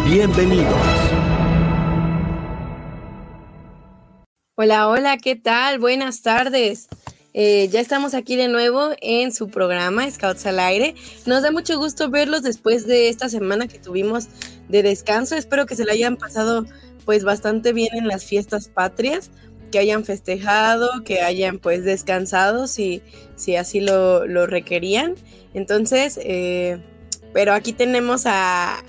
Bienvenidos. Hola, hola, ¿qué tal? Buenas tardes. Eh, ya estamos aquí de nuevo en su programa Scouts al Aire. Nos da mucho gusto verlos después de esta semana que tuvimos de descanso. Espero que se la hayan pasado pues bastante bien en las fiestas patrias, que hayan festejado, que hayan pues descansado si, si así lo, lo requerían. Entonces, eh, pero aquí tenemos a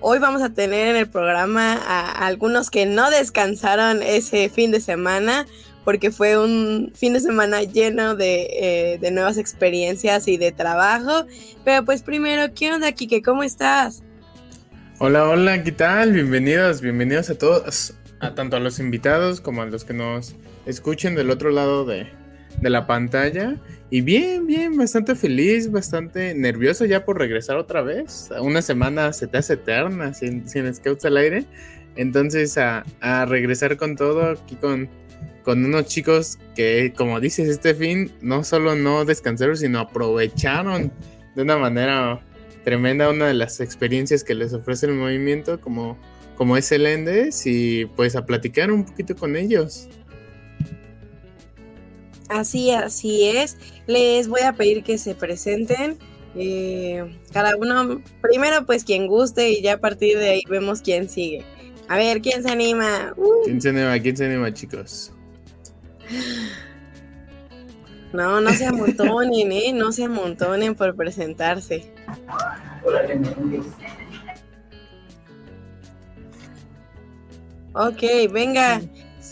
Hoy vamos a tener en el programa a, algunos que no descansaron ese fin de semana porque fue un fin de semana lleno de, eh, nuevas experiencias y de trabajo. Pero pues primero, ¿qué onda, Kike? ¿Cómo estás? Hola, hola, ¿qué tal? Bienvenidos, bienvenidos a todos, a tanto a los invitados como a los que nos escuchen del otro lado de, de la pantalla. Y bien, bien, bastante feliz, bastante nervioso ya por regresar otra vez. Una semana se te hace eterna sin, sin Scouts al aire. Entonces a, regresar con todo aquí con, con unos chicos que, como dices, este fin no solo no descansaron, sino aprovecharon de una manera tremenda una de las experiencias que les ofrece el movimiento como, como es el Endes y pues a platicar un poquito con ellos. Así, así es. Les voy a pedir que se presenten. Eh, cada uno, primero pues quien guste y ya a partir de ahí vemos quién sigue. A ver, ¿quién se anima? Uh. ¿Quién se anima? ¿Quién se anima, chicos? No, no se amontonen, ¿eh? No se amontonen por presentarse. Ok, venga.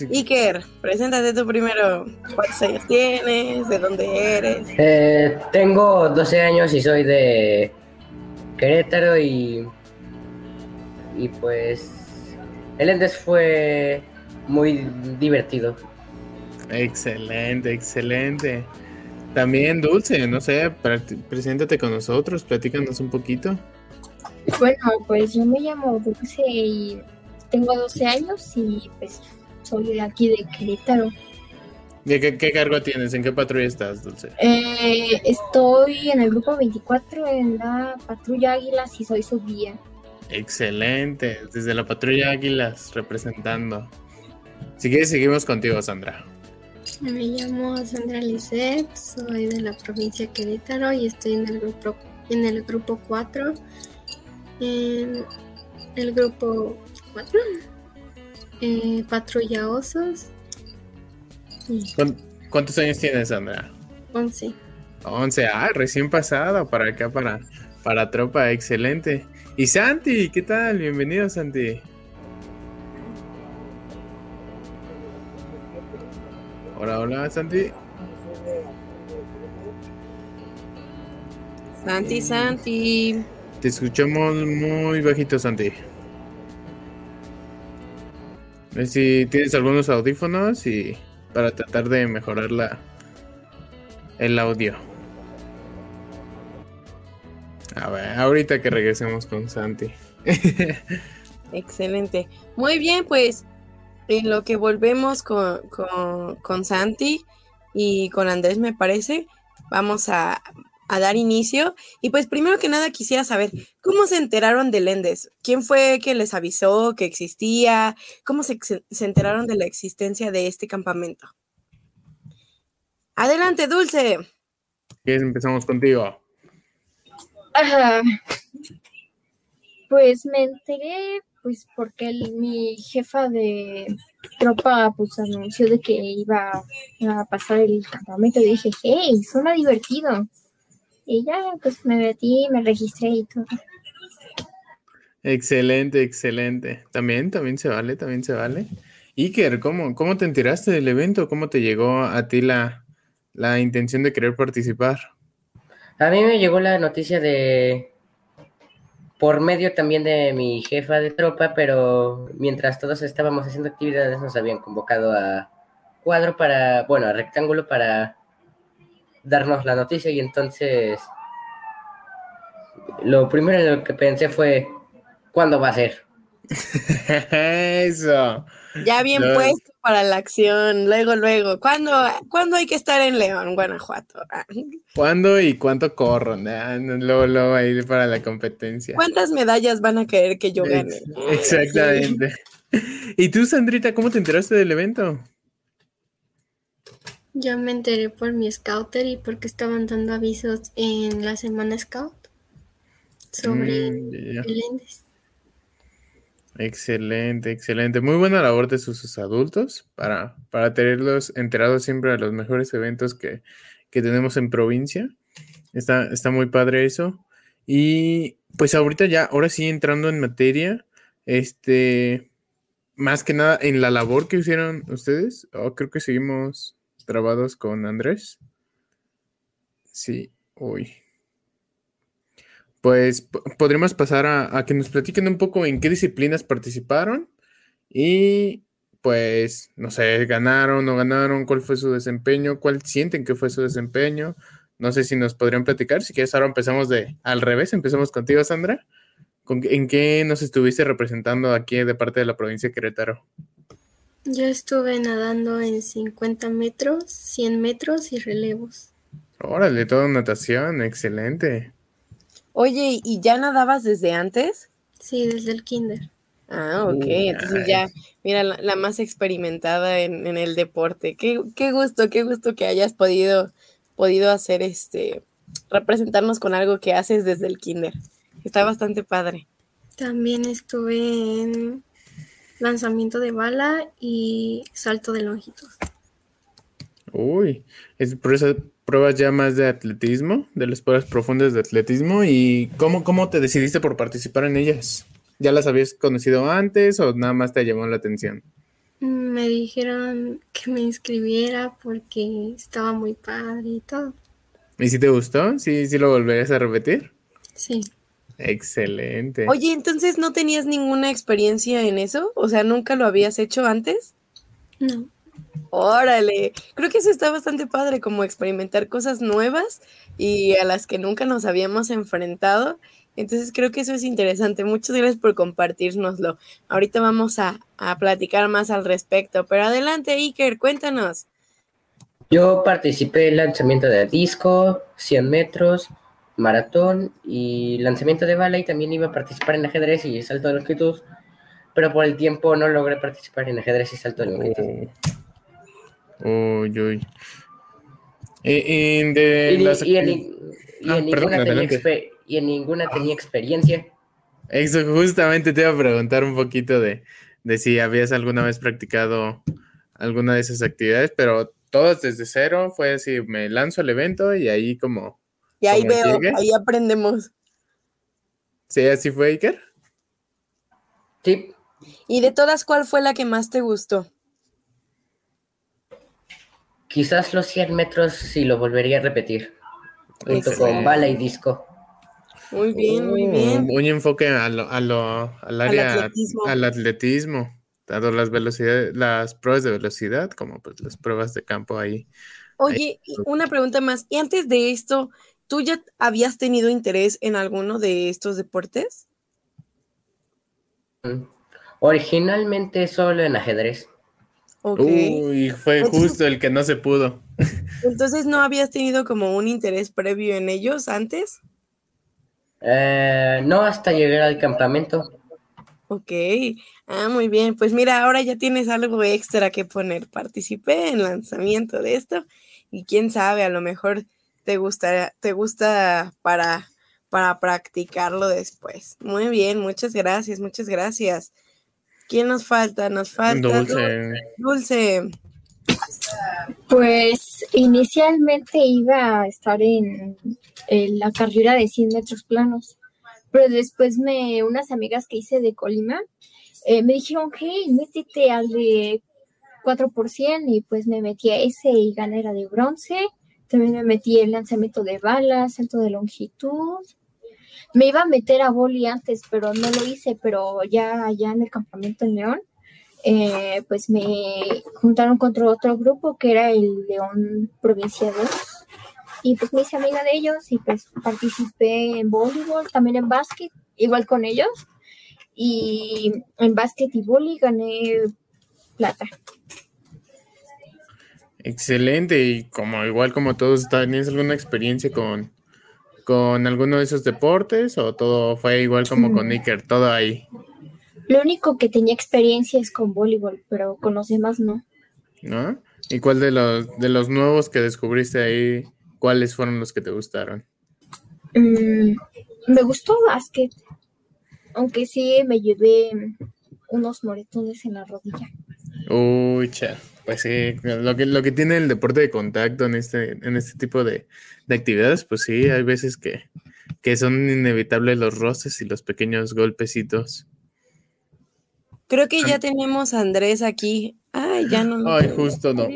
Iker, preséntate tú primero. ¿Cuántos años tienes? ¿De dónde eres? Eh, tengo 12 años y soy de Querétaro y. Y pues. El Endes fue muy divertido. Excelente, excelente. También Dulce, no sé, preséntate con nosotros, platícanos un poquito. Bueno, pues yo me llamo Dulce y tengo 12 años y pues soy de aquí de Querétaro. ¿Qué, qué, cargo tienes? ¿En qué patrulla estás, Dulce? Eh, estoy en el grupo 24 en la patrulla Águilas y soy su guía. Excelente, desde la patrulla Águilas representando. Si quieres, seguimos contigo, Sandra. Me llamo Sandra Lisset, soy de la provincia de Querétaro y estoy en el grupo, en el grupo 4. En el grupo 4 eh, patrulla Osos. ¿Cuántos años tienes, Sandra? 11. 11, ah, recién pasado para acá, para, para Tropa, excelente. Y Santi, ¿qué tal? Bienvenido, Santi. Hola, hola, Santi. Santi, Santi. Te escuchamos muy bajito, Santi. Si tienes algunos audífonos y para tratar de mejorar la, el audio. A ver, ahorita que regresemos con Santi. Excelente. Muy bien, pues en lo que volvemos con, con, con Santi y con Andrés, me parece, vamos a, a dar inicio. Y pues primero que nada quisiera saber, ¿cómo se enteraron del Endes? ¿Quién fue que les avisó que existía? ¿Cómo se, se enteraron de la existencia de este campamento? Adelante, Dulce. Empezamos contigo. Pues me enteré, pues porque mi jefa de tropa pues anunció de que iba a pasar el campamento y dije, hey, suena divertido. Y ya, pues me metí, me registré y todo. Excelente, excelente. También, también se vale, también se vale. Iker, ¿cómo, cómo te enteraste del evento? ¿Cómo te llegó a ti la, la intención de querer participar? A mí me llegó la noticia de, por medio también de mi jefa de tropa, pero mientras todos estábamos haciendo actividades nos habían convocado a cuadro para, bueno, a rectángulo para darnos la noticia y entonces lo primero en lo que pensé fue, ¿cuándo va a ser? Eso. Ya bien No. puesto para la acción, luego, luego. ¿Cuándo, ¿Cuándo hay que estar en León, Guanajuato? Ah, ¿Cuándo y cuánto corro? Luego, luego ahí para la competencia. ¿Cuántas medallas van a querer que yo gane? Ex- Exactamente. ¿Y tú, Sandrita, cómo te enteraste del evento? Yo me enteré por mi scouter y porque estaban dando avisos en la semana scout sobre Mm, el Endes. Excelente, excelente. Muy buena labor de sus, sus adultos para, para tenerlos enterados siempre de los mejores eventos que, que tenemos en provincia. Está, está muy padre eso. Y pues ahorita ya, ahora sí entrando en materia, este, más que nada en la labor que hicieron ustedes, oh, creo que seguimos trabados con Andrés. Sí, uy. Pues po- podríamos pasar a, que nos platiquen un poco en qué disciplinas participaron y pues, no sé, ganaron, no ganaron, cuál fue su desempeño, cuál sienten que fue su desempeño. No sé si nos podrían platicar. Si quieres, ahora empezamos de al revés. Empezamos contigo, Sandra. ¿Con qué- ¿En qué nos estuviste representando aquí de parte de la provincia de Querétaro? Yo estuve nadando en 50 metros, 100 metros y relevos. Órale, toda natación, excelente. Oye, ¿y ya nadabas desde antes? Sí, desde el kinder. Ah, ok. Uy, Entonces ay. ya, mira, la, la más experimentada en, en el deporte. Qué, qué gusto, qué gusto que hayas podido, podido hacer este, representarnos con algo que haces desde el kinder. Está bastante padre. También estuve en lanzamiento de bala y salto de longitud. Uy, es por esas pruebas ya más de atletismo, de las pruebas profundas de atletismo. ¿Y cómo, cómo te decidiste por participar en ellas? ¿Ya las habías conocido antes o nada más te llamó la atención? Me dijeron que me inscribiera porque estaba muy padre y todo. ¿Y si te gustó? ¿Sí, sí lo volverías a repetir? Sí, Excelente. Oye, entonces no tenías ninguna experiencia en eso? O sea, ¿nunca lo habías hecho antes? no. Órale, creo que eso está bastante padre, como experimentar cosas nuevas y a las que nunca nos habíamos enfrentado. Entonces creo que eso es interesante. Muchas gracias por compartirnoslo. Ahorita vamos a, a platicar más al respecto, pero adelante, Iker, cuéntanos. Yo participé en lanzamiento de disco, 100 metros, maratón y lanzamiento de bala y también iba a participar en ajedrez y salto de longitud, pero por el tiempo no logré participar en ajedrez y salto de longitud. Uy, uy. De las y en ninguna tenía experiencia. Eso justamente te iba a preguntar un poquito de, de si habías alguna vez practicado alguna de esas actividades, pero todas desde cero, fue así, me lanzo al evento y ahí como, Y ahí veo, llegue. ahí aprendemos. ¿sí así fue Iker? Sí, ¿Y de todas cuál fue la que más te gustó? quizás los 100 metros sí lo volvería a repetir, junto Excelente. con bala y disco. Muy bien, muy Uh, bien. Muy enfoque a lo, a lo- al área, atletismo. al atletismo, tanto las velocidades, las pruebas de velocidad como pues las pruebas de campo ahí. Oye, una pregunta más. ¿Y antes de esto, tú ya habías tenido interés en alguno de estos deportes? Mm. Originalmente solo en ajedrez. Ok. Uy, fue Entonces- justo el que no se pudo. Entonces, ¿no habías tenido como un interés previo en ellos antes? Eh, no hasta llegar al campamento. Ok. Ah, muy bien. Pues mira, ahora ya tienes algo extra que poner. Participé en lanzamiento de esto y quién sabe, a lo mejor te gusta, te gusta para, para practicarlo después. Muy bien, muchas gracias, muchas gracias. ¿Quién nos falta? Nos falta Dulce. Dulce. Pues inicialmente iba a estar en, en la carrera de 100 metros planos, pero después me, unas amigas que hice de Colima eh, me dijeron, hey, métete al de 4 por 100 y pues me metí a ese y gané la de bronce. También me metí el lanzamiento de balas, salto de longitud. me iba a meter a boli antes, pero no lo hice, pero ya, ya en el campamento en León, eh, pues me juntaron contra otro grupo que era el León Provincia 2 y pues me hice amiga de ellos y pues participé en voleibol, también en básquet, igual con ellos y en básquet y boli gané plata. Excelente, y como igual como todos, ¿tenías alguna experiencia con, con alguno de esos deportes o todo fue igual como con Iker, todo ahí? Lo único que tenía experiencia es con voleibol, pero con los demás no. ¿No? ¿Y cuál de los, de los nuevos que descubriste ahí, cuáles fueron los que te gustaron? Mm, me gustó básquet, aunque sí me llevé unos moretones en la rodilla. Uy, cha. Pues sí, lo que, lo que tiene el deporte de contacto en este, en este tipo de, actividades, pues sí, hay veces que, que son inevitables los roces y los pequeños golpecitos. Creo que ya tenemos a Andrés aquí. Ay, ya no. Ay, justo no.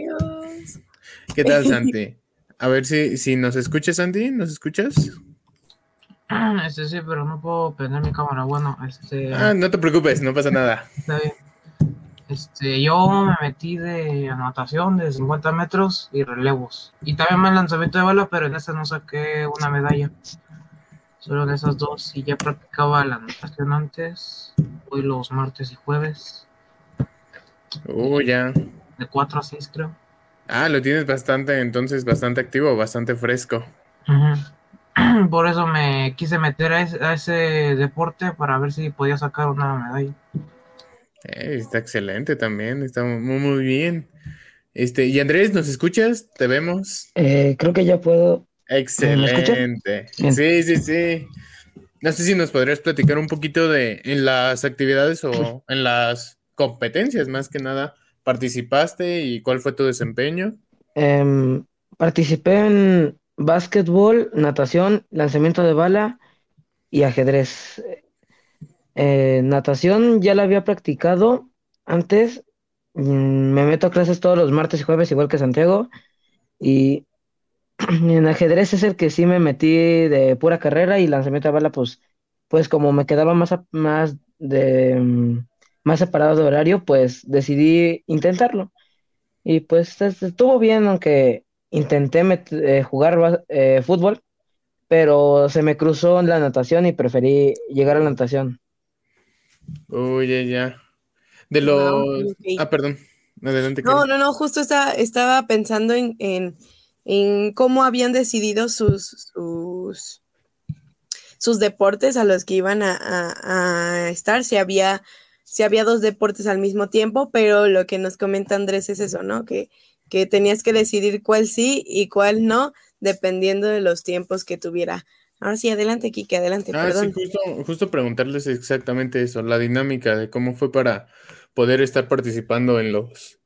¿Qué tal, Santi? A ver si, si nos escuchas, Santi, ¿nos escuchas? Este sí, pero no puedo prender mi cámara. Bueno, este. Ah, no te preocupes, no pasa nada. Está bien. Este, yo me metí de natación de 50 metros y relevos. Y también me lanzamiento de bala, pero en esta no saqué una medalla. Solo en esas dos. Y ya practicaba la natación antes. Hoy los martes y jueves. Oh, ya. De 4 a 6, creo. Ah, lo tienes bastante, entonces, bastante activo, bastante fresco. Por eso me quise meter a ese, a ese deporte para ver si podía sacar una medalla. Eh, está excelente también, está muy, muy bien. Este, y Andrés, ¿nos escuchas? ¿Te vemos? Eh, creo que ya puedo. Excelente. Sí, sí, sí. No sé si nos podrías platicar un poquito de en las actividades o en las competencias, más que nada, participaste y cuál fue tu desempeño. Em, participé en básquetbol, natación, lanzamiento de bala y ajedrez. Eh, natación ya la había practicado antes. Mm, me meto a clases todos los martes y jueves, igual que Santiago. Y en ajedrez es el que sí me metí de pura carrera y lanzamiento de bala, pues, pues como me quedaba más, más de mm, más separado de horario, pues decidí intentarlo. Y pues estuvo bien, aunque intenté eh, jugar eh, fútbol, pero se me cruzó la natación y preferí llegar a la natación. Uy, ya, De los. Ah, perdón. Adelante. No, no, no, justo estaba, estaba pensando en, en, cómo habían decidido sus, sus, sus, deportes a los que iban a, a, estar, si había, si había dos deportes al mismo tiempo, pero lo que nos comenta Andrés es eso, ¿no? Que, que tenías que decidir cuál sí y cuál no, dependiendo de los tiempos que tuviera Ahora sí, adelante, Kike, adelante. Ah, sí, justo, preguntarles exactamente eso, la dinámica de cómo fue para poder estar participando en los,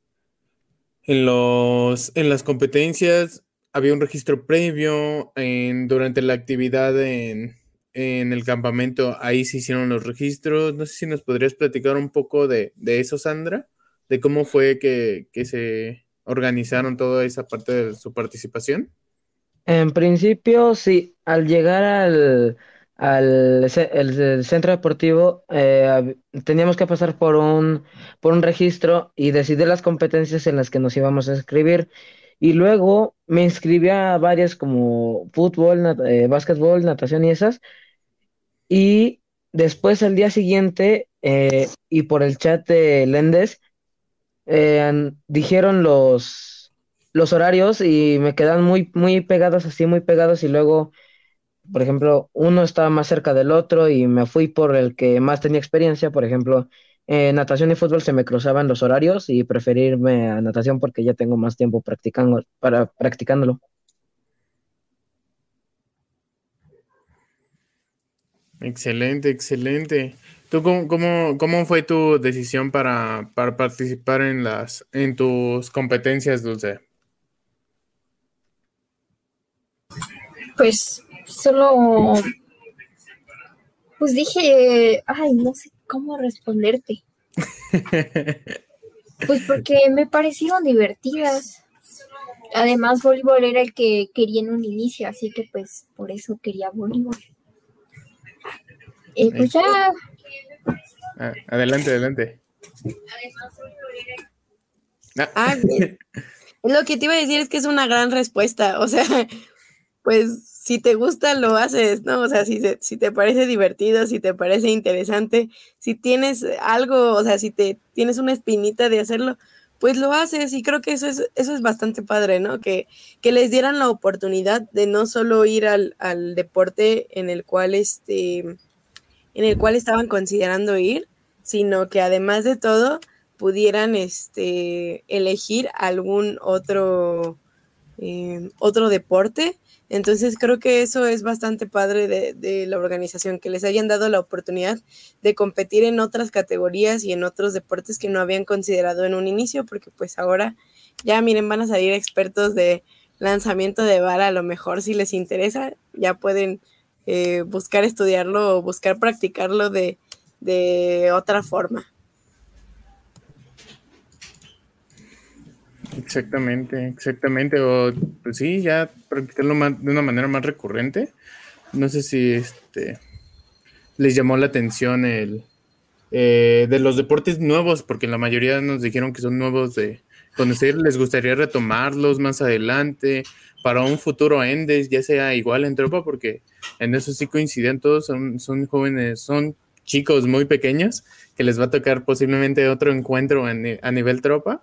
en los, en las competencias. Había un registro previo en, durante la actividad en, el campamento, ahí se hicieron los registros. No sé si nos podrías platicar un poco de, eso, Sandra, de cómo fue que, que se organizaron toda esa parte de su participación. En principio, sí, al llegar al, al el, centro deportivo eh, teníamos que pasar por un, por un registro y decidir las competencias en las que nos íbamos a inscribir. Y luego me inscribí a varias como fútbol, eh, básquetbol, natación y esas. Y después al día siguiente, eh, y por el chat de Lendes, dijeron los los horarios y me quedan muy, muy pegados, así muy pegados y luego, por ejemplo, uno estaba más cerca del otro y me fui por el que más tenía experiencia, por ejemplo, en natación y fútbol se me cruzaban los horarios y preferirme a natación porque ya tengo más tiempo practicando, para, practicándolo. Excelente, excelente. ¿Tú cómo, cómo, cómo fue tu decisión para, para, participar en las en tus competencias, Dulce? Pues solo, pues dije, ay, no sé cómo responderte. Pues porque me parecieron divertidas. Además, voleibol era el que quería en un inicio, así que pues por eso quería voleibol. Eh, pues ya. Ah, adelante, adelante. Ah, lo que te iba a decir es que es una gran respuesta. O sea, pues si te gusta, lo haces, ¿no? O sea, si, si te parece divertido, si te parece interesante, si tienes algo, o sea, si te tienes una espinita de hacerlo, pues lo haces y creo que eso es, eso es bastante padre, ¿no? Que, que les dieran la oportunidad de no solo ir al, al deporte en el cual este en el cual estaban considerando ir, sino que además de todo pudieran este, elegir algún otro, eh, otro deporte. Entonces creo que eso es bastante padre de, de, la organización, que les hayan dado la oportunidad de competir en otras categorías y en otros deportes que no habían considerado en un inicio, porque pues ahora ya miren, van a salir expertos de lanzamiento de vara, a lo mejor si les interesa, ya pueden eh, buscar estudiarlo o buscar practicarlo de, de otra forma. Exactamente, exactamente. O pues sí, ya practicarlo de una manera más recurrente. No sé si este les llamó la atención el eh, de los deportes nuevos, porque la mayoría nos dijeron que son nuevos de conocer, les gustaría retomarlos más adelante para un futuro Endes, ya sea igual en tropa, porque en eso sí coinciden todos, son, son jóvenes, son chicos muy pequeños que les va a tocar posiblemente otro encuentro a nivel tropa.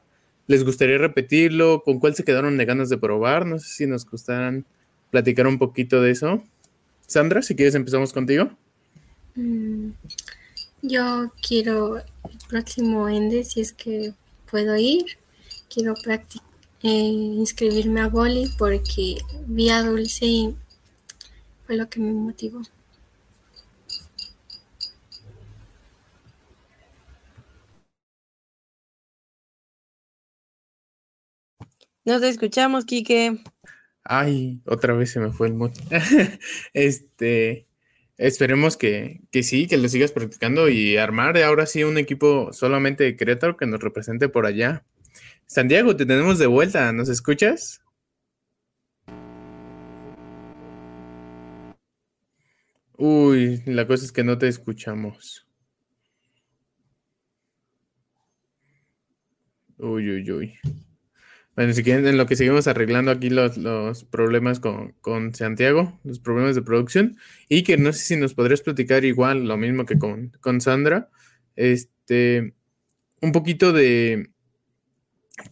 ¿Les gustaría repetirlo? ¿Con cuál se quedaron de ganas de probar? No sé si nos gustaran platicar un poquito de eso. Sandra, si quieres empezamos contigo. Mm, yo quiero el próximo Ende, si es que puedo ir. Quiero eh, inscribirme a boli porque vi a Dulce y fue lo que me motivó. No te escuchamos, Quique. Ay, otra vez se me fue el mood. este, esperemos que, que, sí, que lo sigas practicando y armar ahora sí un equipo solamente de Querétaro que nos represente por allá. Santiago, te tenemos de vuelta, ¿nos escuchas? Uy, la cosa es que no te escuchamos. Uy, uy, uy. Bueno, si quieren, en lo que seguimos arreglando aquí los, los problemas con, con, Santiago, los problemas de producción, y que no sé si nos podrías platicar igual, lo mismo que con, con Sandra, este, un poquito de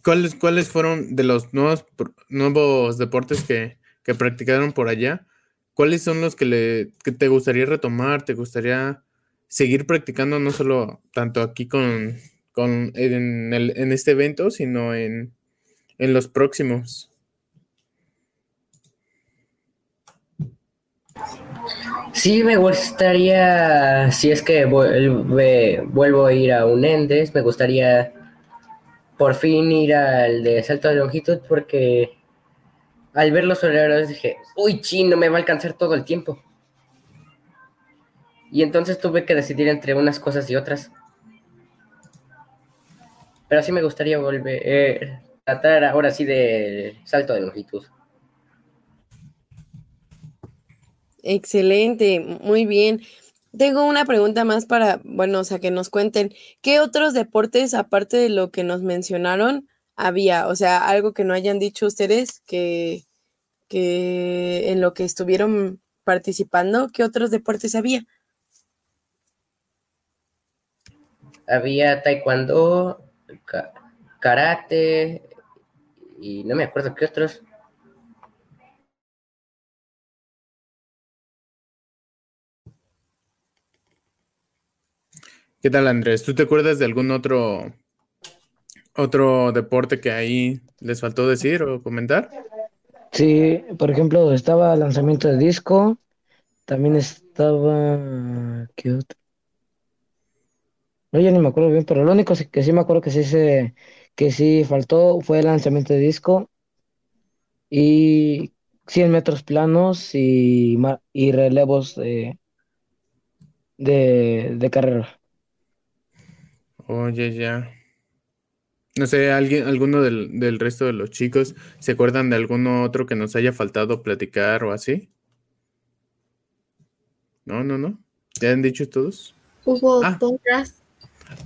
cuáles, cuáles fueron de los nuevos, nuevos deportes que, que practicaron por allá, cuáles son los que, le, que te gustaría retomar, te gustaría seguir practicando, no solo tanto aquí con, con en, en este evento, sino en en los próximos? Sí, me gustaría, si es que vuelvo a ir a un Endes, me gustaría por fin ir al de salto de longitud porque al ver los horarios dije, uy, chino, me va a alcanzar todo el tiempo. Y entonces tuve que decidir entre unas cosas y otras. Pero sí me gustaría volver, tratar ahora sí de salto de longitud. Excelente, muy bien. Tengo una pregunta más para, bueno, o sea, que nos cuenten, ¿qué otros deportes, aparte de lo que nos mencionaron, había? O sea, algo que no hayan dicho ustedes que, que en lo que estuvieron participando, ¿qué otros deportes había? Había taekwondo, karate, y no me acuerdo qué otros. ¿Qué tal, Andrés? ¿Tú te acuerdas de algún otro otro deporte que ahí les faltó decir o comentar? Sí, por ejemplo, estaba lanzamiento de disco, también estaba ¿qué otro? No, ya ni me acuerdo bien, pero lo único que sí me acuerdo que sí se que sí faltó fue el lanzamiento de disco y 100 metros planos y, y relevos de, de, carrera. Oye, ya. No sé, ¿alguien, alguno del, del, resto de los chicos se acuerdan de alguno otro que nos haya faltado platicar o así? No, no, no. ¿Ya han dicho todos? Hubo Ah.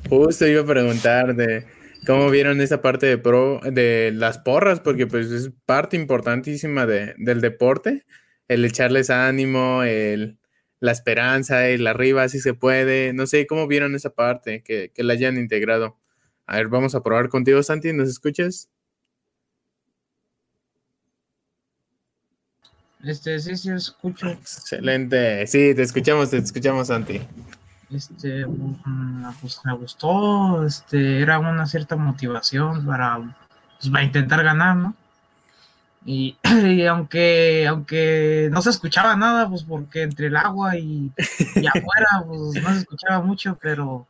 Justo iba a preguntar de cómo vieron esa parte de pro de las porras, porque pues es parte importantísima de, del deporte, el echarles ánimo, el, la esperanza, el arriba si se puede. No sé cómo vieron esa parte, que, que la hayan integrado. A ver, vamos a probar contigo, Santi, ¿nos escuchas? Este, sí, sí, escucho. Excelente. Sí, te escuchamos, te escuchamos, Santi. Este, mm, pues me gustó, este, era una cierta motivación para, pues, para intentar ganar, ¿no? Y, y aunque, aunque no se escuchaba nada, pues porque entre el agua y, y afuera, pues no se escuchaba mucho, pero,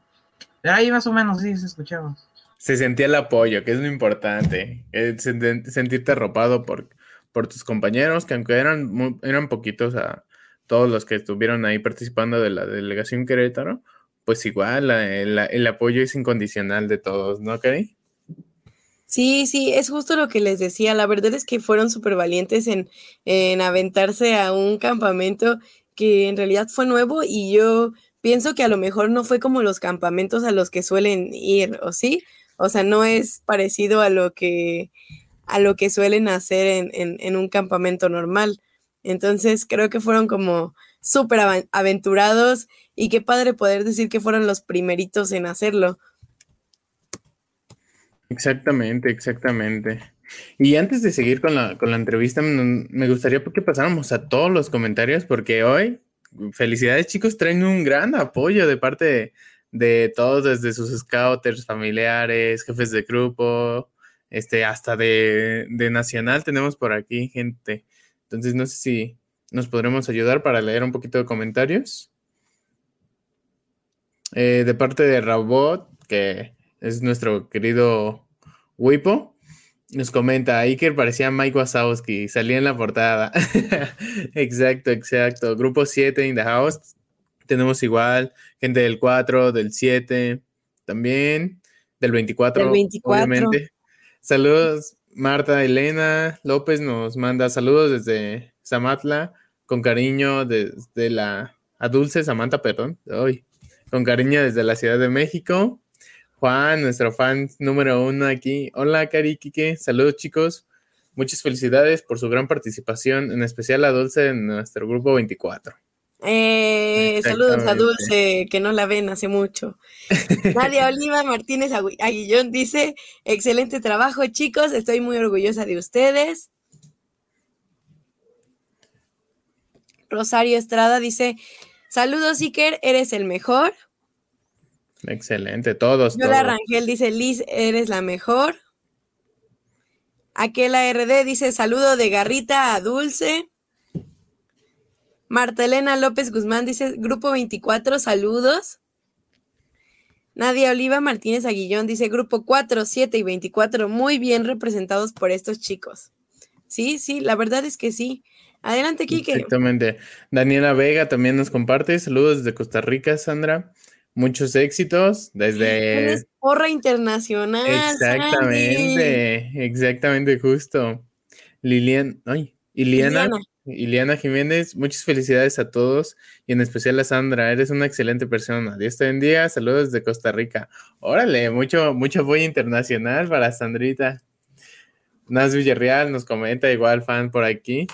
pero ahí más o menos sí se escuchaba. Se sentía el apoyo, que es lo importante. eh, sent- sentirte arropado por, por tus compañeros, que aunque eran, eran poquitos a todos los que estuvieron ahí participando de la delegación Querétaro, pues igual el apoyo es incondicional de todos, ¿no, Cari? Sí, sí, es justo lo que les decía. La verdad es que fueron súper valientes en, en aventarse a un campamento que en realidad fue nuevo y yo pienso que a lo mejor no fue como los campamentos a los que suelen ir, ¿o sí? O sea, no es parecido a lo que, a lo que suelen hacer en, en- en un campamento normal. Entonces creo que fueron como súper aventurados y qué padre poder decir que fueron los primeritos en hacerlo. Exactamente, exactamente. Y antes de seguir con la, con la entrevista, me gustaría que pasáramos a todos los comentarios, porque hoy, felicidades chicos, traen un gran apoyo de parte de, de todos, desde sus scouters, familiares, jefes de grupo, este, hasta de, de Nacional tenemos por aquí gente. Entonces, no sé si nos podremos ayudar para leer un poquito de comentarios. Eh, de parte de Robot, que es nuestro querido Wipo, nos comenta, Iker parecía Mike Wazowski, salía en la portada. exacto, exacto. Grupo 7 in the house. Tenemos igual gente del 4, del 7, también del 24, Del 24. obviamente. Saludos, Marta Elena López nos manda saludos desde Zamatla, con cariño desde la a Dulce Samantha, perdón, hoy, con cariño desde la Ciudad de México. Juan, nuestro fan número uno aquí. Hola, Cari, Quique. Saludos, chicos. Muchas felicidades por su gran participación, en especial a Dulce en nuestro grupo 24. Eh, saludos a. Dulce, que no la ven hace mucho. Nadia Oliva Martínez Agui- Aguillón dice, excelente trabajo chicos, estoy muy orgullosa de ustedes. Rosario Estrada dice, saludos Iker, eres el mejor. Excelente, todos. Yola todos. Rangel dice, Liz, eres la mejor. Aquela RD dice, saludo de Garrita a Dulce. Marta Elena López Guzmán dice, Grupo 24, saludos. Nadia Oliva Martínez Aguillón dice, Grupo 4, 7 y 24, muy bien representados por estos chicos. Sí, sí, la verdad es que sí. Adelante, Kike. Exactamente. Daniela Vega también nos comparte. Saludos desde Costa Rica, Sandra. Muchos éxitos desde... Eres porra internacional. Sandy. Exactamente, exactamente, justo. Lilian, ay, Iliana, Iliana. Iliana Jiménez, muchas felicidades a todos y en especial a Sandra, eres una excelente persona. Dios te bendiga, saludos desde Costa Rica. Órale, mucho, mucho apoyo internacional para Sandrita. Nas Villarreal nos comenta, igual fan por aquí.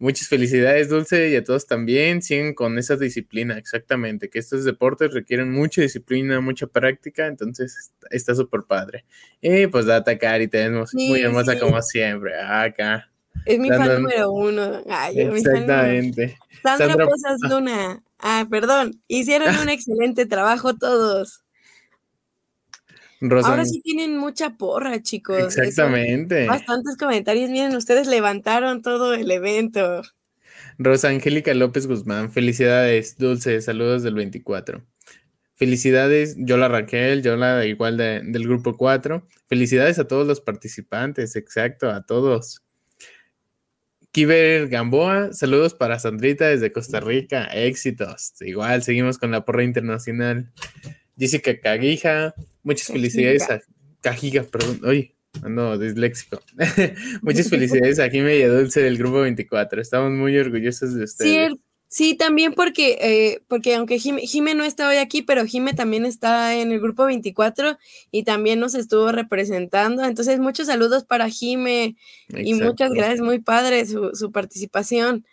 Muchas felicidades, Dulce, y a todos también. Siguen con esa disciplina, exactamente, que estos deportes requieren mucha disciplina, mucha práctica, entonces está súper padre. Y pues data, Cari, te vemos Sí, muy hermosa sí. como siempre. Acá. Es mi fan número uno. Ay, mi fan número- Exactamente. Sandra, Posas Luna. Ah, perdón. Hicieron un excelente trabajo todos. Rosa, Ahora sí tienen mucha porra, chicos. Eso- exactamente. Bastantes comentarios. Miren, ustedes levantaron todo el evento. Rosa Angélica López Guzmán, felicidades, Dulce, saludos del 24. Felicidades, Yola Raquel, Yola igual de- del grupo 4. Felicidades a todos los participantes, exacto, a todos. Kiber Gamboa, saludos para Sandrita desde Costa Rica, éxitos. Igual, seguimos con la porra internacional. Jessica Caguija, muchas felicidades a Cajiga, perdón, oye, ando disléxico. muchas felicidades a Jimmy y a Dulce del grupo 24. Estamos muy orgullosos de ustedes. Sí, el Sí, también porque, eh, porque aunque Jime, Jime, no está hoy aquí, pero Jime también está en el grupo 24 y también nos estuvo representando. Entonces, muchos saludos para Jime y muchas gracias, muy padre su, su, participación.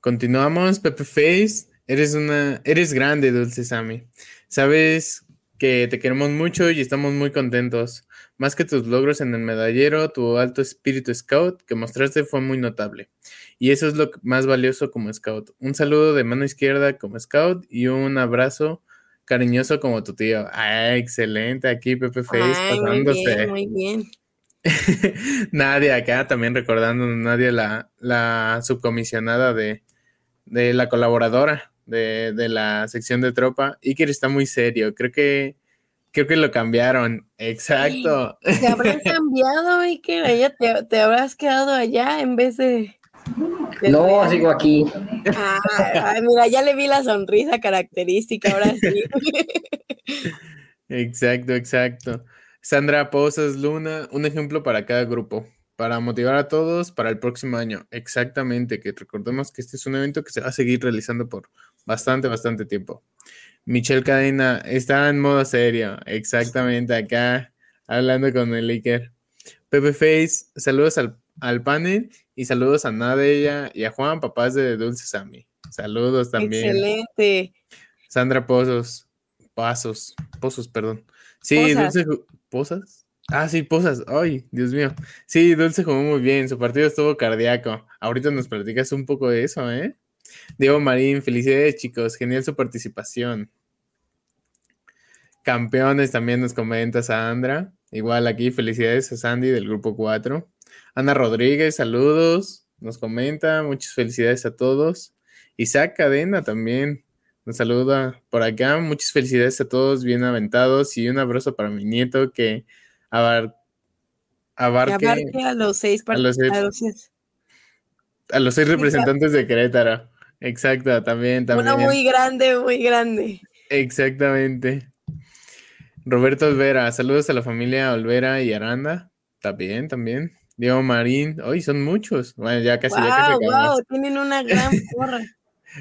Continuamos, Pepe Face. Eres una, eres grande, Dulce Sammy. Sabes que te queremos mucho y estamos muy contentos. Más que tus logros en el medallero, tu alto espíritu scout que mostraste fue muy notable. Y eso es lo más valioso como scout. Un saludo de mano izquierda como scout y un abrazo cariñoso como tu tío. Ah, excelente. Aquí Pepe Face pasándose. Muy bien, muy bien. Nadia acá también recordando Nadia la, la subcomisionada de, de la colaboradora de, de, la sección de tropa. Iker está muy serio. Creo que Creo que lo cambiaron, exacto. Te habrán cambiado, Iker, ella te, te, habrás quedado allá en vez de... de no, sigo aquí. Ah, mira, ya le vi la sonrisa característica, ahora sí. Exacto, exacto. Sandra Posas Luna, un ejemplo para cada grupo, para motivar a todos para el próximo año. Exactamente, que recordemos que este es un evento que se va a seguir realizando por bastante, bastante tiempo. Michelle Cadena está en modo serio, exactamente acá, hablando con el Iker. Pepe Face, saludos al, al, panel y saludos a Nadia y a Juan, papás de Dulce Sammy. Saludos también. Excelente. Sandra Pozos, Pasos, Pozos, perdón. Sí, Posas. Dulce, ¿Posas? Ah, sí, Posas. Ay, Dios mío. Sí, Dulce jugó muy bien, su partido estuvo cardíaco. Ahorita nos platicas un poco de eso, ¿eh? Diego Marín, felicidades chicos, genial su participación. Campeones también nos comenta Sandra. Igual aquí, felicidades a Sandy del grupo 4. Ana Rodríguez, saludos. Nos comenta, muchas felicidades a todos. Isaac Cadena también nos saluda por acá. Muchas felicidades a todos, bien aventados. Y un abrazo para mi nieto que abar abarque, que abarque a los seis a los seis, a los seis, a los seis representantes de Querétaro. Exacto, también, también. Uno muy grande, muy grande. Exactamente. Roberto Olvera, saludos a la familia Olvera y Aranda. También, también. Diego Marín, hoy son muchos. Bueno, ya casi, wow, ya casi wow, tienen una gran porra.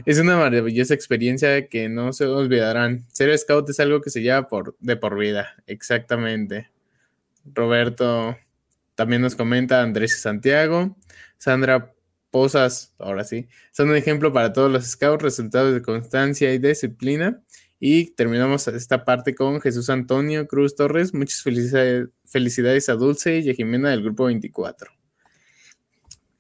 es una maravillosa experiencia que no se olvidarán. Ser scout es algo que se lleva por, de por vida, exactamente. Roberto también nos comenta Andrés y Santiago. Sandra Posas, ahora sí, son un ejemplo para todos los scouts, resultados de constancia y disciplina. Y terminamos esta parte con Jesús Antonio Cruz Torres. Muchas felicidades, felicidades a Dulce y a Jimena del grupo 24.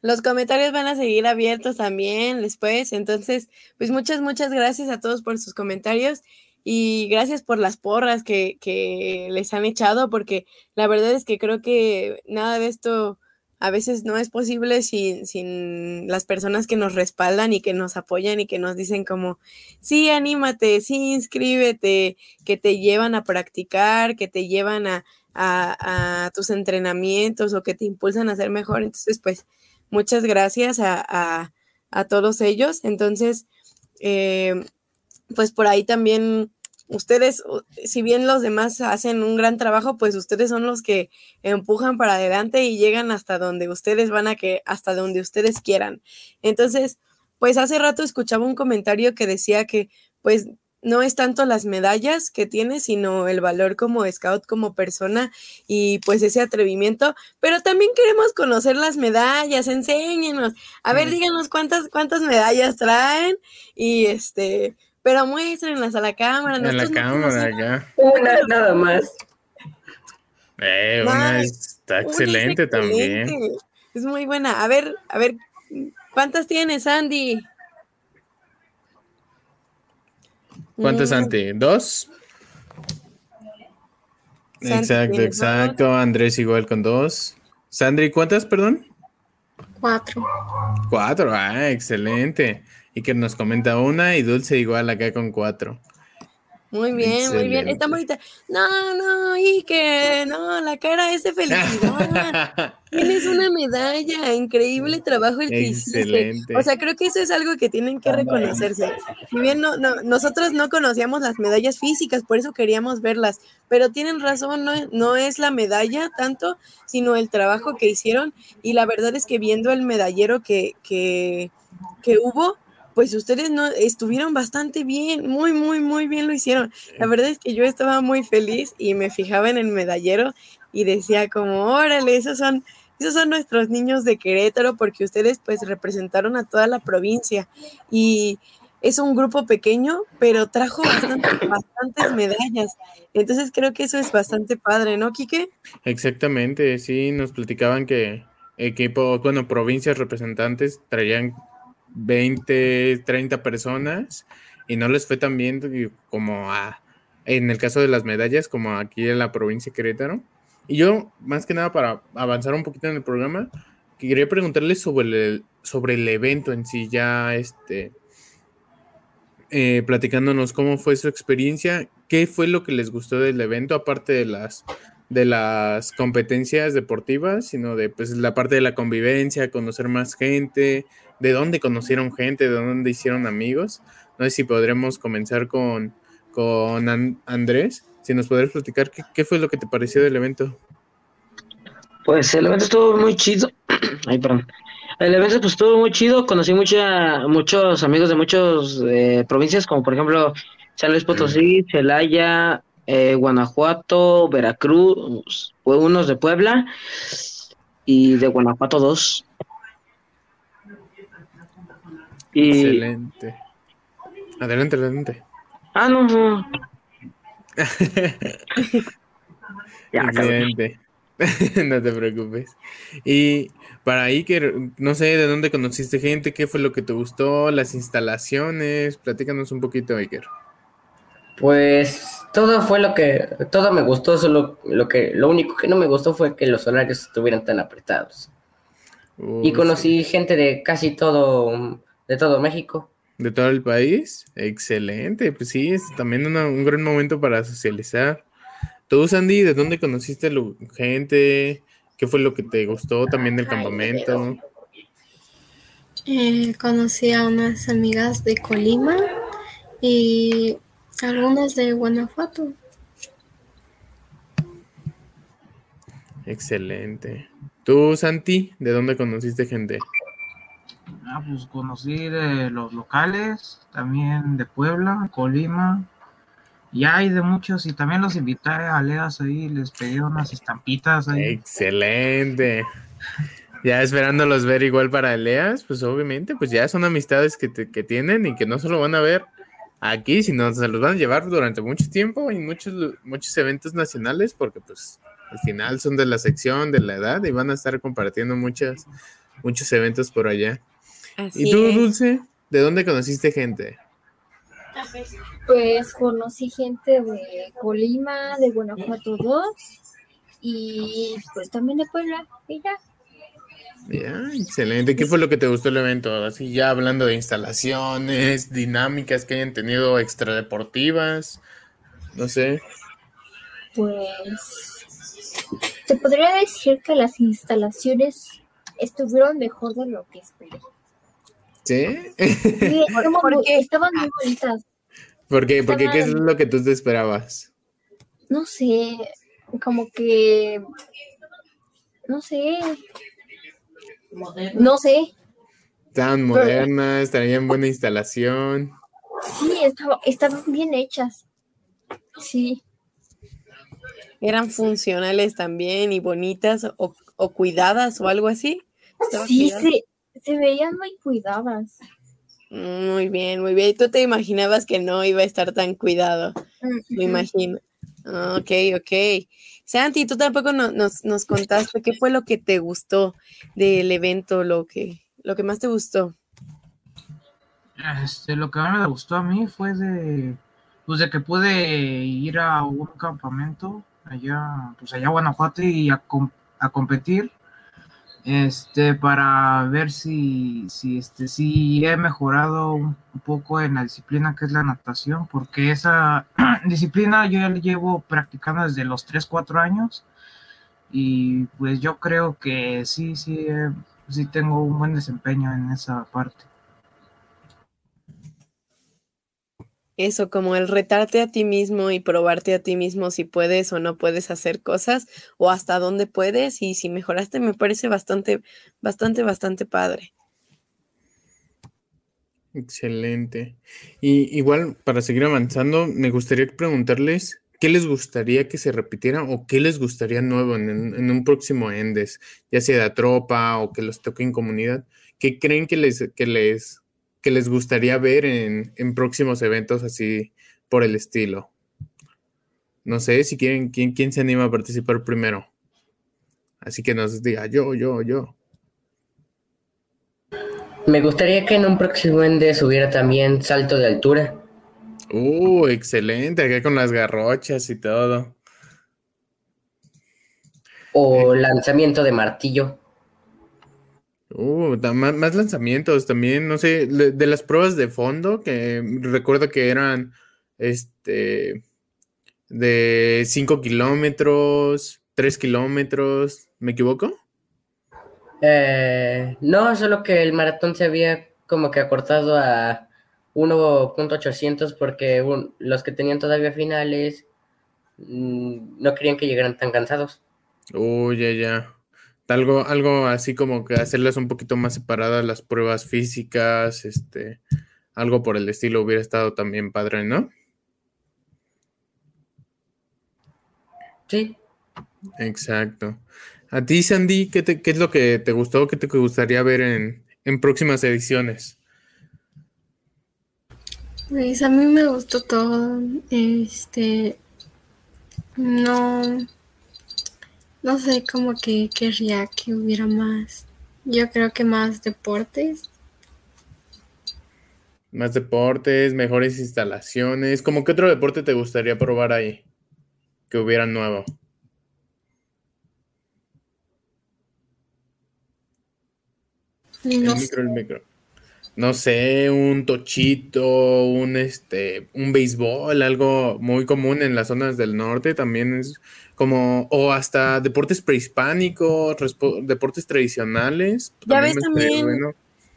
Los comentarios van a seguir abiertos también después. Entonces, pues muchas, muchas gracias a todos por sus comentarios y gracias por las porras que, que les han echado, porque la verdad es que creo que nada de esto a veces no es posible sin, sin, las personas que nos respaldan y que nos apoyan y que nos dicen como, sí, anímate, sí, inscríbete, que te llevan a practicar, que te llevan a, a, tus entrenamientos o que te impulsan a ser mejor. Entonces, pues, muchas gracias a, a, a todos ellos. Entonces, eh, pues por ahí también ustedes, si bien los demás hacen un gran trabajo, pues ustedes son los que empujan para adelante y llegan hasta donde ustedes van a que, hasta donde ustedes quieran. Entonces, pues hace rato escuchaba un comentario que decía que, pues, no es tanto las medallas que tiene, sino el valor como scout, como persona y pues ese atrevimiento. Pero también queremos conocer las medallas, enséñenos. A ver, díganos cuántas, cuántas medallas traen y este, pero muéstrenlas a la cámara. En la cámara, acá. Una nada más. Eh, una está excelente, es también. Es muy buena. A ver, a ver, ¿cuántas tienes, Andy? ¿Cuántas, Mm, Santi? ¿Dos? Santi exacto, exacto. Andrés igual con dos. Sandri, ¿cuántas, perdón? Cuatro. Cuatro, ah, excelente. Y que nos comenta una y Dulce igual acá con cuatro. Muy bien, muy bien. Está bonita. No, no, y que no, la cara es de felicidad. Tienes una medalla, increíble trabajo el que hiciste. O sea, creo que eso es algo que tienen que reconocerse. Si bien no, no, nosotros no conocíamos las medallas físicas, por eso queríamos verlas, pero tienen razón, no, no es la medalla tanto, sino el trabajo que hicieron. Y la verdad es que viendo el medallero que, que, que hubo, pues ustedes no estuvieron bastante bien, muy, muy, muy bien lo hicieron. La verdad es que yo estaba muy feliz y me fijaba en el medallero y decía como, órale, esos son, esos son nuestros niños de Querétaro porque ustedes pues representaron a toda la provincia y es un grupo pequeño, pero trajo bastantes medallas. Entonces creo que eso es bastante padre, ¿no, Quique? Exactamente, sí, nos platicaban que equipos, bueno, provincias representantes traían 20, 30 personas y no les fue tan bien como a, en el caso de las medallas, como aquí en la provincia de Querétaro. Y yo, más que nada, para avanzar un poquito en el programa, quería preguntarles sobre el, sobre el evento en sí, ya este, eh, platicándonos cómo fue su experiencia, qué fue lo que les gustó del evento, aparte de las de las competencias deportivas, sino de pues la parte de la convivencia, conocer más gente, de dónde conocieron gente, de dónde hicieron amigos. No sé si podremos comenzar con, con Andrés, si nos podrías platicar qué, fue lo que te pareció del evento. Pues el evento estuvo muy chido. Ay, perdón. El evento pues, estuvo muy chido, conocí mucha, muchos amigos de muchas eh, provincias, como por ejemplo San Luis Potosí, Celaya, eh, Guanajuato, Veracruz, unos de Puebla y de Guanajuato dos. Excelente. Adelante, adelante. Ah, no, no. Excelente. no te preocupes. Y para Iker, no sé de dónde conociste gente, qué fue lo que te gustó, las instalaciones, platícanos un poquito, Iker. Pues todo fue lo que, todo me gustó, solo lo que, lo único que no me gustó fue que los horarios estuvieran tan apretados. y conocí gente de casi todo, de todo México. De todo el país. Excelente. Pues sí, es también un gran momento para socializar. Tú, Sandy, ¿de dónde conociste la gente? ¿Qué fue lo que te gustó también del campamento? Eh, conocí a unas amigas de Colima y algunas de Guanajuato. Excelente. ¿Tú, Santi, de dónde conociste gente? Ah, pues conocí los locales, también de Puebla, Colima, y hay de muchos, y también los invité a Leas ahí, les pedí unas estampitas ahí. Excelente. Ya esperándolos ver igual para Leas, pues obviamente, pues ya son amistades que, que tienen y que no solo van a ver aquí, sino se los van a llevar durante mucho tiempo y muchos, muchos eventos nacionales, porque pues al final son de la sección, de la edad, y van a estar compartiendo muchas, muchos eventos por allá. ¿Y tú, Dulce? ¿De dónde conociste gente? Pues conocí gente de Colima, de Guanajuato 2 y pues también de Puebla y ya. Ya, excelente. ¿Qué fue lo que te gustó el evento? Así ya hablando de instalaciones, dinámicas que hayan tenido extradeportivas, no sé. Pues te podría decir que las instalaciones estuvieron mejor de lo que esperé. ¿Sí? porque estaban muy bonitas. ¿Por qué? Porque ¿qué es lo que tú te esperabas? No sé, como que... No sé. No sé. Estaban modernas, traían buena instalación. Sí, estaban bien hechas. Sí. Eran funcionales también y bonitas o, o cuidadas o algo así. Sí, sí, se veían muy cuidadas. Muy bien, muy bien. ¿Tú te imaginabas que no iba a estar tan cuidado? Me imagino. Ok, ok. Santi, tú tampoco nos, nos, contaste qué fue lo que te gustó del evento, lo que, lo que más te gustó. Este, lo que más me gustó a mí fue de, pues de que pude ir a un campamento allá, pues allá a Guanajuato y a, a competir este, para ver si, si, este, si he mejorado un poco en la disciplina que es la natación, porque esa disciplina yo ya la llevo practicando desde los 3, 4 años y pues yo creo que sí, sí, eh, sí tengo un buen desempeño en esa parte. Eso, como el retarte a ti mismo y probarte a ti mismo si puedes o no puedes hacer cosas o hasta dónde puedes y si mejoraste me parece bastante, bastante, bastante padre. Excelente. Y igual, para seguir avanzando, me gustaría preguntarles qué les gustaría que se repitiera o qué les gustaría nuevo en, un próximo Endes, ya sea de tropa o que los toque en comunidad. ¿Qué creen que les, que les que les gustaría ver en, próximos eventos así por el estilo? No sé si quieren, ¿quién, ¿quién se anima a participar primero? Así que nos diga yo, yo, yo. Me gustaría que en un próximo Endes hubiera también salto de altura. Uh, excelente, acá con las garrochas y todo. O eh. lanzamiento de martillo. Uh, más, lanzamientos también, no sé, de, las pruebas de fondo, que recuerdo que eran este de 5 kilómetros, 3 kilómetros, ¿me equivoco? Eh, no, solo que el maratón se había como que acortado a 1.800 porque los que tenían todavía finales mm, no querían que llegaran tan cansados. Uy, ya, ya. Algo, algo así como que hacerlas un poquito más separadas las pruebas físicas, este, algo por el estilo hubiera estado también padre, ¿no? Sí. Exacto. A ti, Sandy, ¿qué, te, qué es lo que te gustó, qué te gustaría ver en, en próximas ediciones? Pues a mí me gustó todo. Este, no, no sé, como que querría que hubiera más. Yo creo que más deportes. Más deportes, mejores instalaciones. ¿Cómo qué otro deporte te gustaría probar ahí? Que hubiera nuevo. el micro, el micro. No sé, un tochito, un este, un béisbol, algo muy común en las zonas del norte también es como, o hasta deportes prehispánicos, deportes tradicionales. Ya ves también,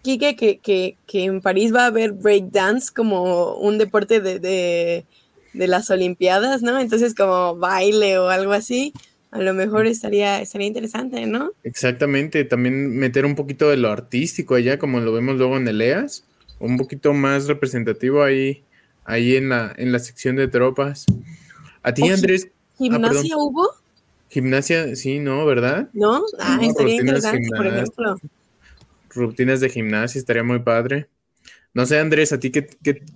Kike, que, en París va a haber breakdance como un deporte de, de, las Olimpiadas, ¿no? Entonces como baile o algo así, a lo mejor estaría, estaría interesante, ¿no? Exactamente, también meter un poquito de lo artístico allá, como lo vemos luego en Eleas, un poquito más representativo ahí, ahí en la, en la sección de tropas. A ti, Andrés, ¿Gimnasia ah, hubo? Gimnasia, sí, ¿no? ¿Verdad? ¿No? Ah, estaría interesante, por ejemplo. Rutinas de gimnasia, estaría muy padre. No sé, Andrés, ¿a ti qué,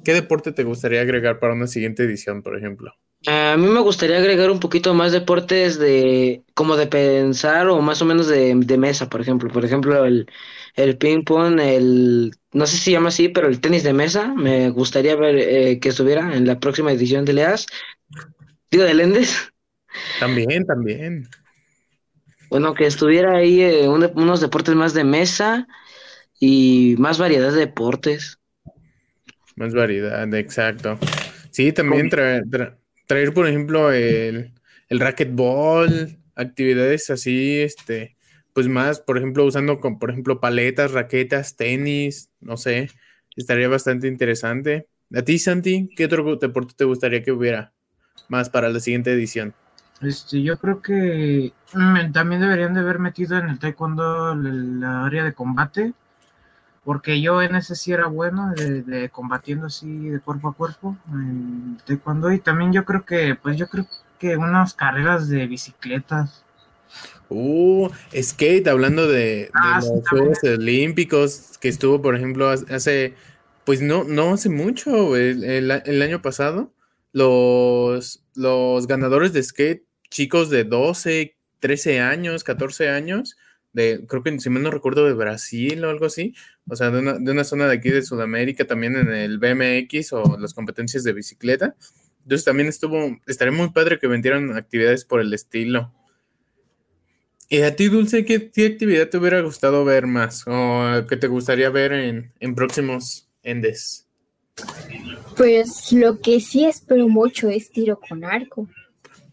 deporte te gustaría agregar para una siguiente edición, por ejemplo? A mí me gustaría agregar un poquito más deportes de como de pensar o más o menos de, mesa, por ejemplo. Por ejemplo, el, el ping pong, el no sé si se llama así, pero el tenis de mesa, me gustaría ver eh, que estuviera en la próxima edición de LEAS. Digo, de Lendes. También, también. Bueno, que estuviera ahí eh, unos deportes más de mesa y más variedad de deportes. Más variedad, exacto. Sí, también traer, traer, por ejemplo, el, el racquetball, actividades así, este, pues más, por ejemplo, usando, con, por ejemplo, paletas, raquetas, tenis, no sé, estaría bastante interesante. A ti, Santi, ¿qué otro deporte te gustaría que hubiera más para la siguiente edición? Este, yo creo que mm, también deberían de haber metido en el taekwondo la área de combate, porque yo en ese sí era bueno, de, combatiendo así de cuerpo a cuerpo en taekwondo, y también yo creo que, pues yo creo que unas carreras de bicicletas. Uh, skate, hablando de, ah, los Juegos Olímpicos, que estuvo, por ejemplo, hace, pues no, no hace mucho, el año pasado, los, los ganadores de skate, chicos de 12, 13 años, 14 años, de, creo que si mal no recuerdo, de Brasil o algo así, o sea, de una, de una zona de aquí de Sudamérica, también en el BMX o las competencias de bicicleta. Entonces también estuvo, estaría muy padre que vendieran actividades por el estilo. ¿Y a ti, Dulce, qué, qué actividad te hubiera gustado ver más o que te gustaría ver en, en próximos Endes? Pues lo que sí espero mucho es tiro con arco.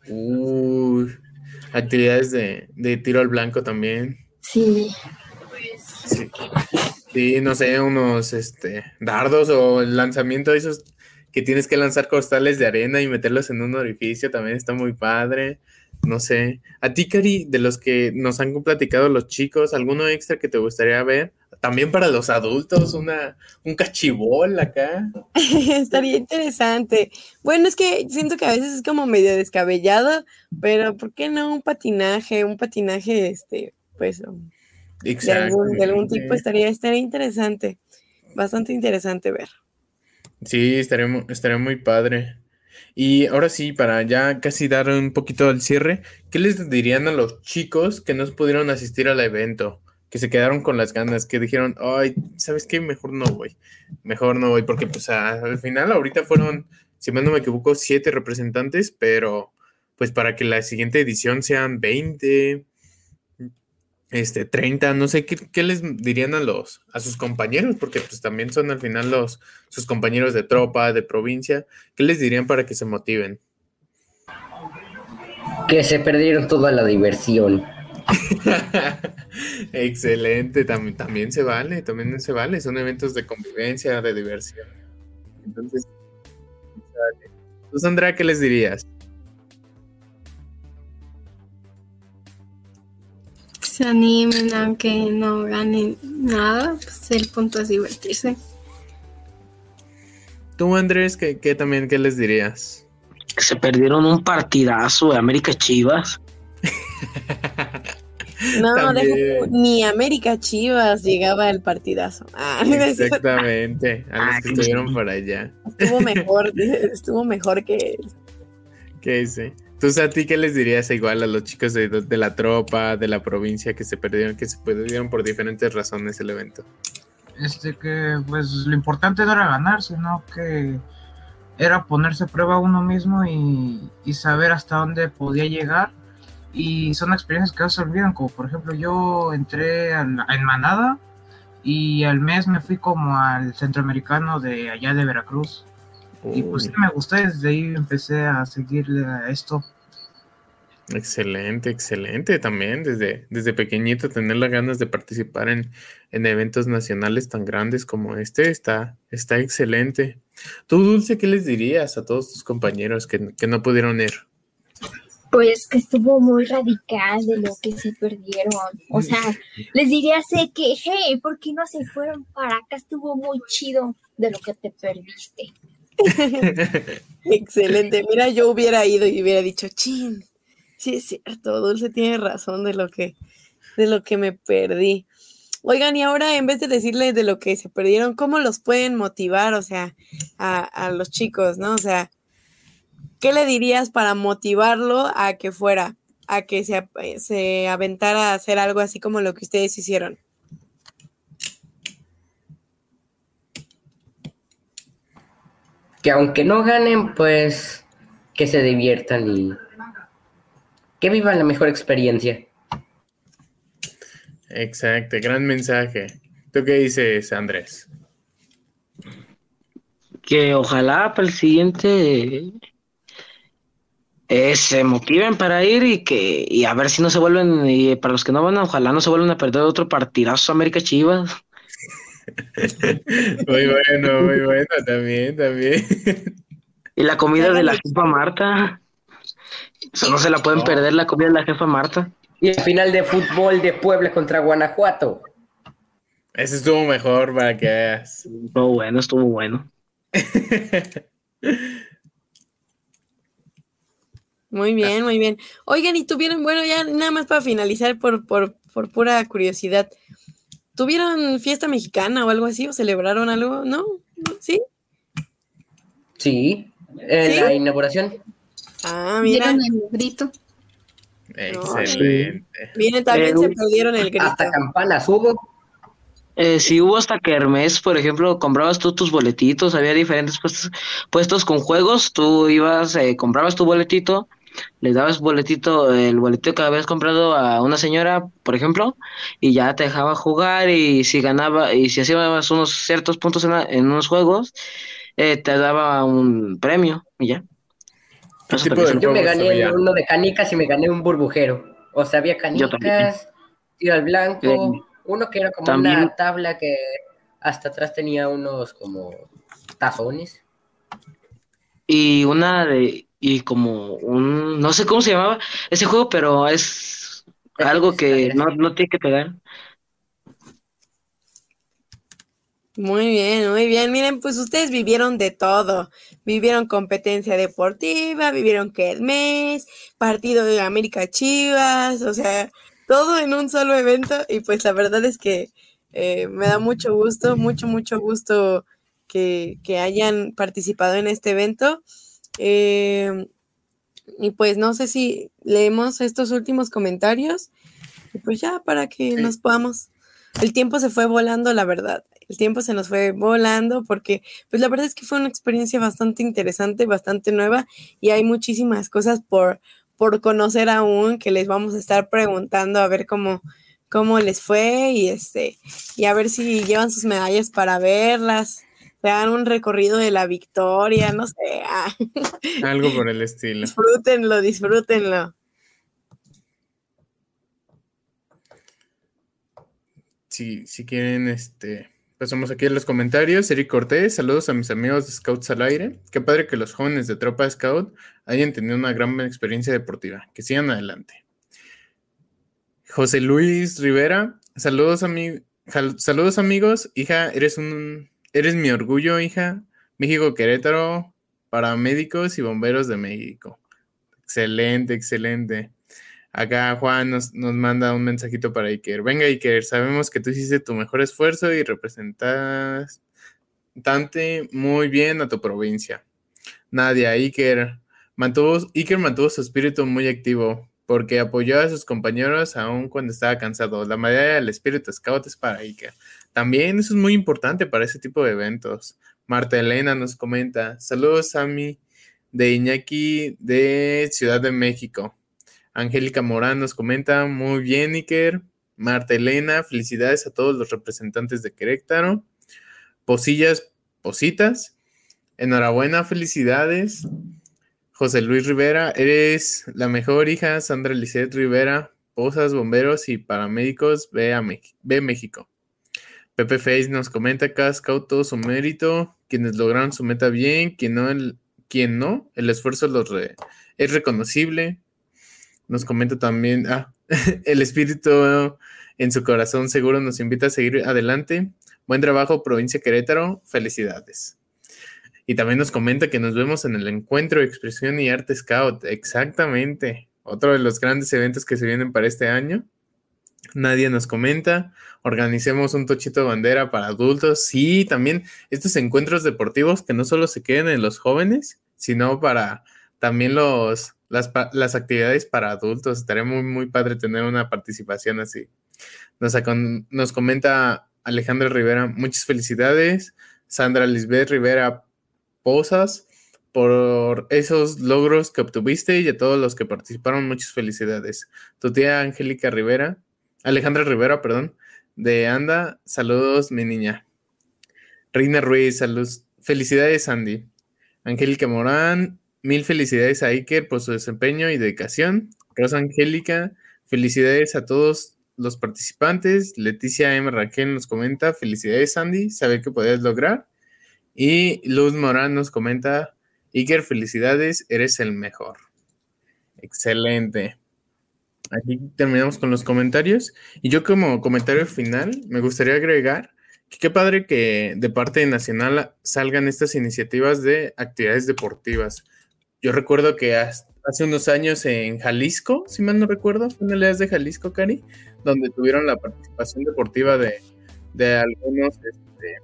Uy, actividades de, de tiro al blanco también. Sí. Sí. Sí, no sé, unos este, dardos o el lanzamiento de esos que tienes que lanzar costales de arena y meterlos en un orificio también está muy padre. No sé. A ti, Cari, de los que nos han platicado los chicos, ¿alguno extra que te gustaría ver? También para los adultos, una, un cachibol acá. Estaría interesante. Bueno, es que siento que a veces es como medio descabellado, pero ¿por qué no un patinaje? Un patinaje, este, pues, de algún, de algún, tipo estaría, estaría interesante. Bastante interesante ver. Sí, estaría, estaría muy padre. Y ahora sí, para ya casi dar un poquito al cierre, ¿qué les dirían a los chicos que no pudieron asistir al evento? Que se quedaron con las ganas, que dijeron, ay, ¿sabes qué? Mejor no voy. Mejor no voy, porque pues al final ahorita fueron, si mal no me equivoco, siete representantes, pero pues para que la siguiente edición sean 20, este, 30, no sé ¿qué, les dirían a los, a sus compañeros, porque pues también son al final los, sus compañeros de tropa, de provincia, ¿qué les dirían para que se motiven? Que se perdieron toda la diversión. Excelente, también, también se vale, también se vale, son eventos de convivencia, de diversión. Entonces, ¿tú, Sandra, qué les dirías? Se animen aunque no ganen nada, pues el punto es divertirse. Tú, Andrés, ¿qué, qué también qué les dirías? Que se perdieron un partidazo de América Chivas. No, dejo, ni América Chivas llegaba el partidazo. Ah, Exactamente, a los que estuvieron por allá. Estuvo mejor, estuvo mejor que... ¿Qué hice? Entonces, ¿a ti qué les dirías igual a los chicos de, la tropa, de la provincia que se perdieron, que se perdieron por diferentes razones el evento? Este que, pues, lo importante no era ganar, sino que era ponerse a prueba uno mismo y, saber hasta dónde podía llegar. Y son experiencias que no se olvidan, como por ejemplo yo entré en Manada y al mes me fui como al centroamericano de allá de Veracruz. Y pues sí me gustó, desde ahí empecé a seguirle a esto. Excelente, excelente también, desde, desde pequeñito tener las ganas de participar en, eventos nacionales tan grandes como este, está, está excelente. Tú, Dulce, ¿qué les dirías a todos tus compañeros que, que no pudieron ir? Pues que estuvo muy radical de lo que se perdieron. O sea, les diría sé que, hey, ¿por qué no se fueron para acá? Estuvo muy chido de lo que te perdiste. Excelente. Mira, yo hubiera ido y hubiera dicho, chin, sí es cierto, Dulce tiene razón de lo que, de lo que me perdí. Oigan, y ahora en vez de decirles de lo que se perdieron, ¿cómo los pueden motivar, o sea, a, los chicos, ¿no? O sea, ¿qué le dirías para motivarlo a que fuera, a que se, se aventara a hacer algo así como lo que ustedes hicieron? Que aunque no ganen, pues que se diviertan y que vivan la mejor experiencia. Exacto, gran mensaje. ¿Tú qué dices, Andrés? Que ojalá para el siguiente eh, se motiven para ir y que y a ver si no se vuelven, y para los que no van, ojalá no se vuelvan a perder otro partidazo América Chivas. muy bueno, muy bueno, también, también. Y la comida de la jefa Marta. Eso no se la pueden perder, la comida de la jefa Marta. Y el final de fútbol de Puebla contra Guanajuato. Ese estuvo mejor para que veas. Estuvo bueno, estuvo bueno. Muy bien, muy bien. Oigan, y tuvieron, bueno, ya nada más para finalizar por, por, por pura curiosidad. ¿Tuvieron fiesta mexicana o algo así? ¿O celebraron algo? ¿No? ¿Sí? Sí, en la inauguración. Ah, mira. el grito. Excelente. Viene también se perdieron el grito. Hasta campanas hubo. Eh, sí hubo hasta que Hermes, por ejemplo, comprabas tú tus boletitos, había diferentes puestos, puestos con juegos, tú ibas, eh, comprabas tu boletito le dabas boletito, el boletito que habías comprado a una señora, por ejemplo, y ya te dejaba jugar y si ganaba, y si hacías unos ciertos puntos en, en unos juegos, eh, te daba un premio y ya. Yo me gané uno de canicas y me gané un burbujero. O sea, había canicas, tiro al blanco, uno que era como una tabla que hasta atrás tenía unos como tazones. Y una de, y como un, no sé cómo se llamaba ese juego, pero es algo que no, no tiene que pegar. Muy bien, muy bien. Miren, pues ustedes vivieron de todo. Vivieron competencia deportiva, vivieron mes, partido de América Chivas, o sea, todo en un solo evento. Y pues la verdad es que eh, me da mucho gusto, mucho, mucho gusto que, hayan participado en este evento. Eh, y pues no sé si leemos estos últimos comentarios. Y pues ya, para que nos podamos. El tiempo se fue volando, la verdad el tiempo se nos fue volando porque pues la verdad es que fue una experiencia bastante interesante, bastante nueva y hay muchísimas cosas por, por conocer aún que les vamos a estar preguntando a ver cómo, cómo les fue y este y a ver si llevan sus medallas para verlas se dan un recorrido de la victoria, no sé. Ah. Algo por el estilo. Disfrútenlo, disfrútenlo. Si, si quieren, este, Pasamos aquí en los comentarios. Eric Cortés, saludos a mis amigos de Scouts al aire. Qué padre que los jóvenes de Tropa Scout hayan tenido una gran experiencia deportiva. Que sigan adelante. José Luis Rivera, saludos, saludos amigos. Hija, eres un eres mi orgullo, hija. México Querétaro, paramédicos y bomberos de México. Excelente, excelente. Acá Juan nos, manda un mensajito para Iker. Venga, Iker, sabemos que tú hiciste tu mejor esfuerzo y representaste muy bien a tu provincia. Nadia, Iker mantuvo, Iker mantuvo su espíritu muy activo porque apoyó a sus compañeros aún cuando estaba cansado. La medalla del espíritu scout es para Iker. También eso es muy importante para ese tipo de eventos. Marta Elena nos comenta, saludos a de Iñaki de Ciudad de México. Angélica Morán nos comenta, muy bien, Iker. Marta Elena, felicidades a todos los representantes de Querétaro. Posillas, positas. Enhorabuena, felicidades. José Luis Rivera, eres la mejor hija. Sandra Lisette Rivera, posas, bomberos y paramédicos, ve, a México. Pepe Face nos comenta, Casca todo su mérito. Quienes lograron su meta bien, quien no, el, quien no, el esfuerzo es reconocible. Nos comenta también, ah, el espíritu en su corazón seguro nos invita a seguir adelante. Buen trabajo, provincia Querétaro. Felicidades. Y también nos comenta que nos vemos en el encuentro de expresión y arte scout. Exactamente. Otro de los grandes eventos que se vienen para este año. Nadie nos comenta. Organicemos un tochito de bandera para adultos. Sí, también estos encuentros deportivos que no solo se queden en los jóvenes, sino para también los, las, actividades para adultos. Estaría muy, muy padre tener una participación así. Nos, nos comenta Alejandra Rivera, muchas felicidades. Sandra Lisbeth Rivera Posas, por esos logros que obtuviste y a todos los que participaron, muchas felicidades. Tu tía Angélica Rivera, Alejandra Rivera, perdón, de Anda, saludos, mi niña. Reina Ruiz, saludos. Felicidades, Andy. Angélica Morán, Mil felicidades a Iker por su desempeño y dedicación. Rosa Angélica, felicidades a todos los participantes. Leticia M. Raquel nos comenta, felicidades Andy, sabe que podías lograr. Y Luz Morán nos comenta, Iker, felicidades, eres el mejor. Excelente. Aquí terminamos con los comentarios. Y yo como comentario final me gustaría agregar que qué padre que de parte nacional salgan estas iniciativas de actividades deportivas. Yo recuerdo que hace unos años en Jalisco, si mal no recuerdo, fue en el de Jalisco, Cari, donde tuvieron la participación deportiva de, de algunos, este,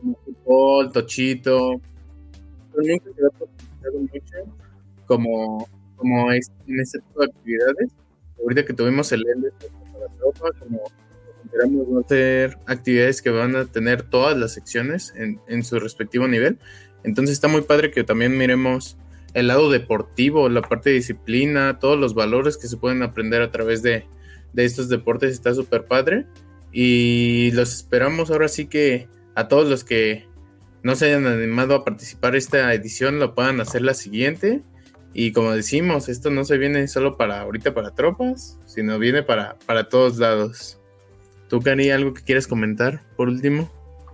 como fútbol, tochito, mucho como, como en este tipo de actividades. Ahorita que tuvimos el ELDE para la tropa, como esperamos hacer actividades que van a tener todas las secciones en, en su respectivo nivel. Entonces está muy padre que también miremos el lado deportivo, la parte de disciplina, todos los valores que se pueden aprender a través de, de estos deportes está súper padre. Y los esperamos ahora sí que a todos los que no se hayan animado a participar esta edición lo puedan hacer la siguiente. Y como decimos, esto no se viene solo para ahorita para tropas, sino viene para, para todos lados. ¿Tú, Cari, algo que quieres comentar por último?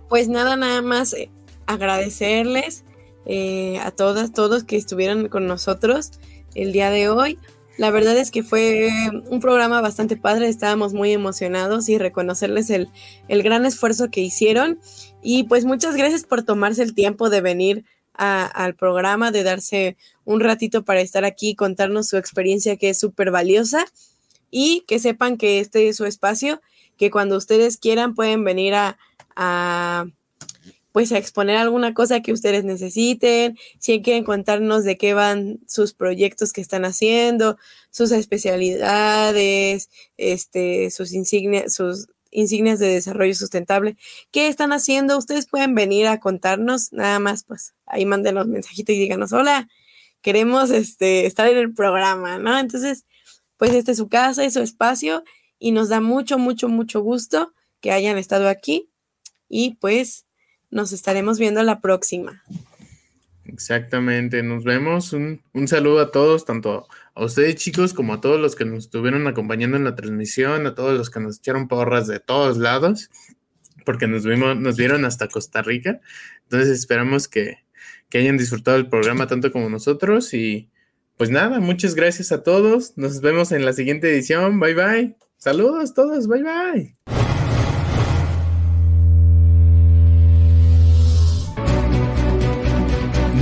Pues nada, nada más eh, agradecerles eh, a todas, todos que estuvieron con nosotros el día de hoy. La verdad es que fue un programa bastante padre, estábamos muy emocionados y reconocerles el, el gran esfuerzo que hicieron. Y pues muchas gracias por tomarse el tiempo de venir al programa, de darse un ratito para estar aquí y contarnos su experiencia que es súper valiosa y que sepan que este es su espacio, que cuando ustedes quieran pueden venir a, a pues a exponer alguna cosa que ustedes necesiten, si quieren contarnos de qué van sus proyectos que están haciendo, sus especialidades, este, sus insignias, sus insignias de desarrollo sustentable, qué están haciendo, ustedes pueden venir a contarnos, nada más, pues ahí manden los mensajitos y díganos, hola, queremos este, estar en el programa, ¿no? Entonces, pues este es su casa, es su espacio y nos da mucho, mucho, mucho gusto que hayan estado aquí y pues nos estaremos viendo la próxima. Exactamente, nos vemos. Un, saludo a todos, tanto a ustedes chicos como a todos los que nos estuvieron acompañando en la transmisión, a todos los que nos echaron porras de todos lados, porque nos, vimos, nos vieron hasta Costa Rica. Entonces esperamos que, que hayan disfrutado el programa tanto como nosotros y pues nada, muchas gracias a todos. Nos vemos en la siguiente edición. Bye bye. Saludos todos. Bye bye.